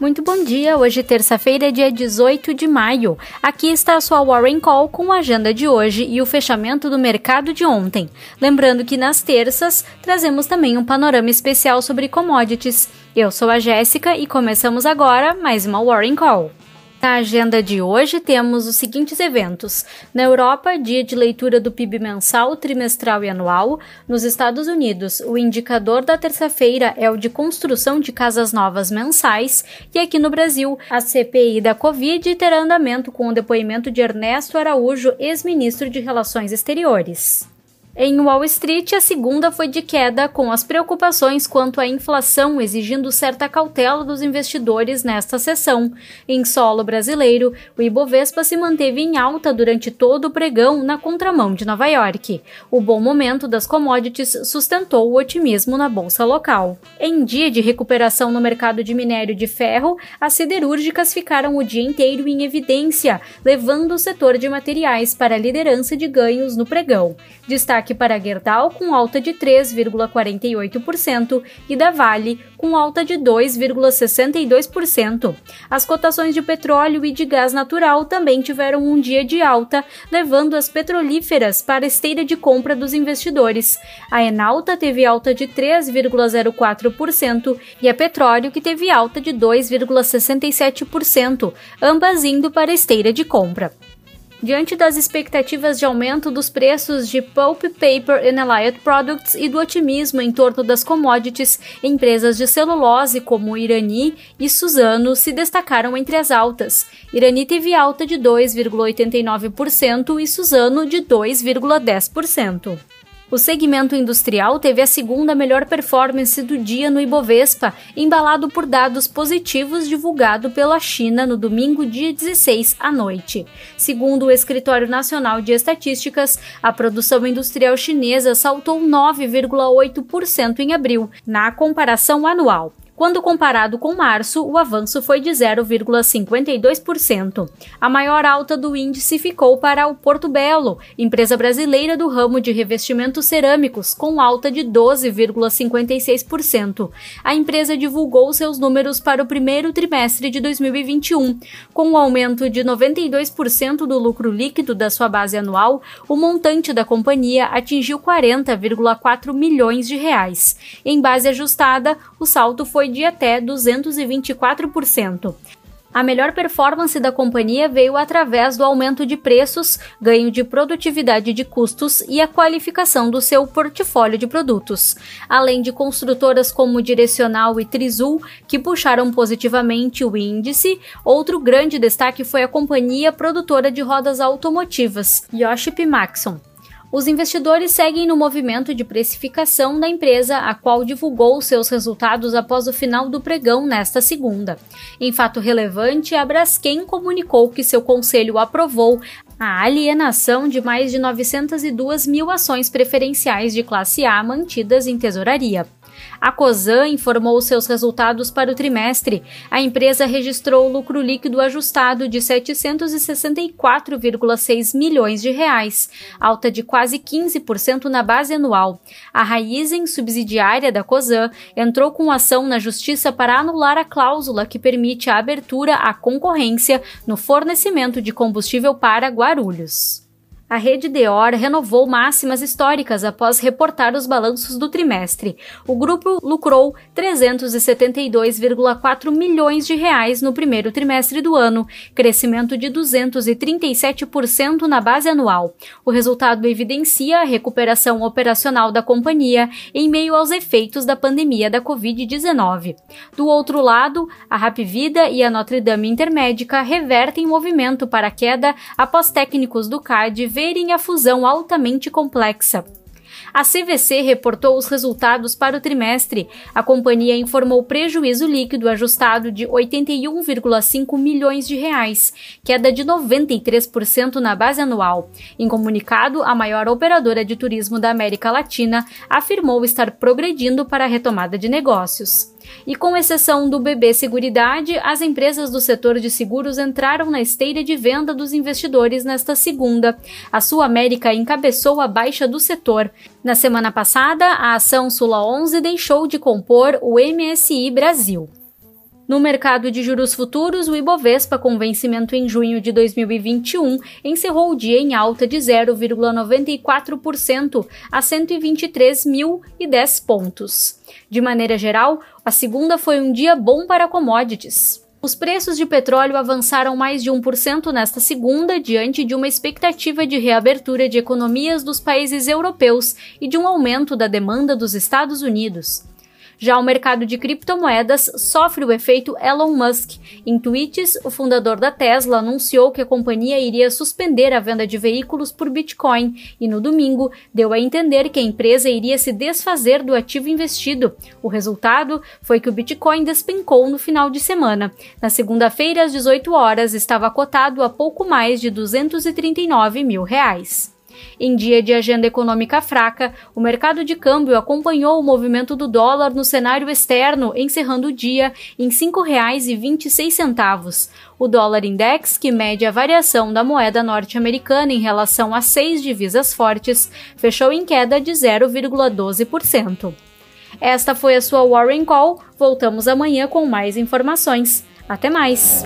Muito bom dia, hoje terça-feira, dia 18 de maio. Aqui está a sua Warren Call com a agenda de hoje e o fechamento do mercado de ontem. Lembrando que nas terças trazemos também um panorama especial sobre commodities. Eu sou a Jéssica e começamos agora mais uma Warren Call. Na agenda de hoje temos os seguintes eventos: na Europa, dia de leitura do PIB mensal, trimestral e anual. Nos Estados Unidos, o indicador da terça-feira é o de construção de casas novas mensais. E aqui no Brasil, a CPI da Covid terá andamento com o depoimento de Ernesto Araújo, ex-ministro de Relações Exteriores. Em Wall Street, a segunda foi de queda, com as preocupações quanto à inflação exigindo certa cautela dos investidores nesta sessão. Em solo brasileiro, o Ibovespa se manteve em alta durante todo o pregão na contramão de Nova York. O bom momento das commodities sustentou o otimismo na bolsa local. Em dia de recuperação no mercado de minério de ferro, as siderúrgicas ficaram o dia inteiro em evidência, levando o setor de materiais para a liderança de ganhos no pregão. Destaque destaque para Gerdau com alta de 3,48% e da Vale com alta de 2,62%. As cotações de petróleo e de gás natural também tiveram um dia de alta, levando as petrolíferas para a esteira de compra dos investidores. A Enalta teve alta de 3,04% e a Petróleo que teve alta de 2,67%, ambas indo para a esteira de compra. Diante das expectativas de aumento dos preços de pulp paper and allied products e do otimismo em torno das commodities, empresas de celulose como Irani e Suzano se destacaram entre as altas. Irani teve alta de 2,89% e Suzano de 2,10%. O segmento industrial teve a segunda melhor performance do dia no Ibovespa, embalado por dados positivos divulgado pela China no domingo, dia 16 à noite. Segundo o Escritório Nacional de Estatísticas, a produção industrial chinesa saltou 9,8% em abril, na comparação anual. Quando comparado com março, o avanço foi de 0,52%. A maior alta do índice ficou para o Porto Belo, empresa brasileira do ramo de revestimentos cerâmicos, com alta de 12,56%. A empresa divulgou seus números para o primeiro trimestre de 2021. Com um aumento de 92% do lucro líquido da sua base anual, o montante da companhia atingiu 40,4 milhões de reais. Em base ajustada, o salto foi de até 224%. A melhor performance da companhia veio através do aumento de preços, ganho de produtividade de custos e a qualificação do seu portfólio de produtos, além de construtoras como Direcional e Trisul, que puxaram positivamente o índice. Outro grande destaque foi a companhia produtora de rodas automotivas, Yoship Maxon. Os investidores seguem no movimento de precificação da empresa, a qual divulgou seus resultados após o final do pregão nesta segunda. Em fato relevante, a Braskem comunicou que seu conselho aprovou a alienação de mais de 902 mil ações preferenciais de classe A mantidas em tesouraria. A Cosan informou seus resultados para o trimestre. A empresa registrou lucro líquido ajustado de 764,6 milhões de reais, alta de quase 15% na base anual. A Raizen, subsidiária da Cosan, entrou com ação na justiça para anular a cláusula que permite a abertura à concorrência no fornecimento de combustível para Guarulhos. Guarulhos. A rede Deor renovou máximas históricas após reportar os balanços do trimestre. O grupo lucrou 372,4 milhões de reais no primeiro trimestre do ano, crescimento de 237% na base anual. O resultado evidencia a recuperação operacional da companhia em meio aos efeitos da pandemia da Covid-19. Do outro lado, a Rapvida e a Notre Dame Intermédica revertem movimento para a queda após técnicos do CAD verem a fusão altamente complexa. A CVC reportou os resultados para o trimestre. A companhia informou prejuízo líquido ajustado de 81,5 milhões de reais, queda de 93% na base anual. Em comunicado, a maior operadora de turismo da América Latina afirmou estar progredindo para a retomada de negócios. E com exceção do BB Seguridade, as empresas do setor de seguros entraram na esteira de venda dos investidores nesta segunda. A Sul América encabeçou a baixa do setor. Na semana passada, a ação Sula 11 deixou de compor o MSI Brasil. No mercado de juros futuros, o Ibovespa, com vencimento em junho de 2021, encerrou o dia em alta de 0,94% a 123.010 pontos. De maneira geral, a segunda foi um dia bom para commodities. Os preços de petróleo avançaram mais de 1% nesta segunda, diante de uma expectativa de reabertura de economias dos países europeus e de um aumento da demanda dos Estados Unidos. Já o mercado de criptomoedas sofre o efeito Elon Musk. Em tweets, o fundador da Tesla anunciou que a companhia iria suspender a venda de veículos por Bitcoin e, no domingo, deu a entender que a empresa iria se desfazer do ativo investido. O resultado foi que o Bitcoin despencou no final de semana. Na segunda-feira, às 18 horas, estava cotado a pouco mais de 239 mil reais. Em dia de agenda econômica fraca, o mercado de câmbio acompanhou o movimento do dólar no cenário externo, encerrando o dia em R$ 5,26. O dólar index, que mede a variação da moeda norte-americana em relação a seis divisas fortes, fechou em queda de 0,12%. Esta foi a sua Warren Call. Voltamos amanhã com mais informações. Até mais!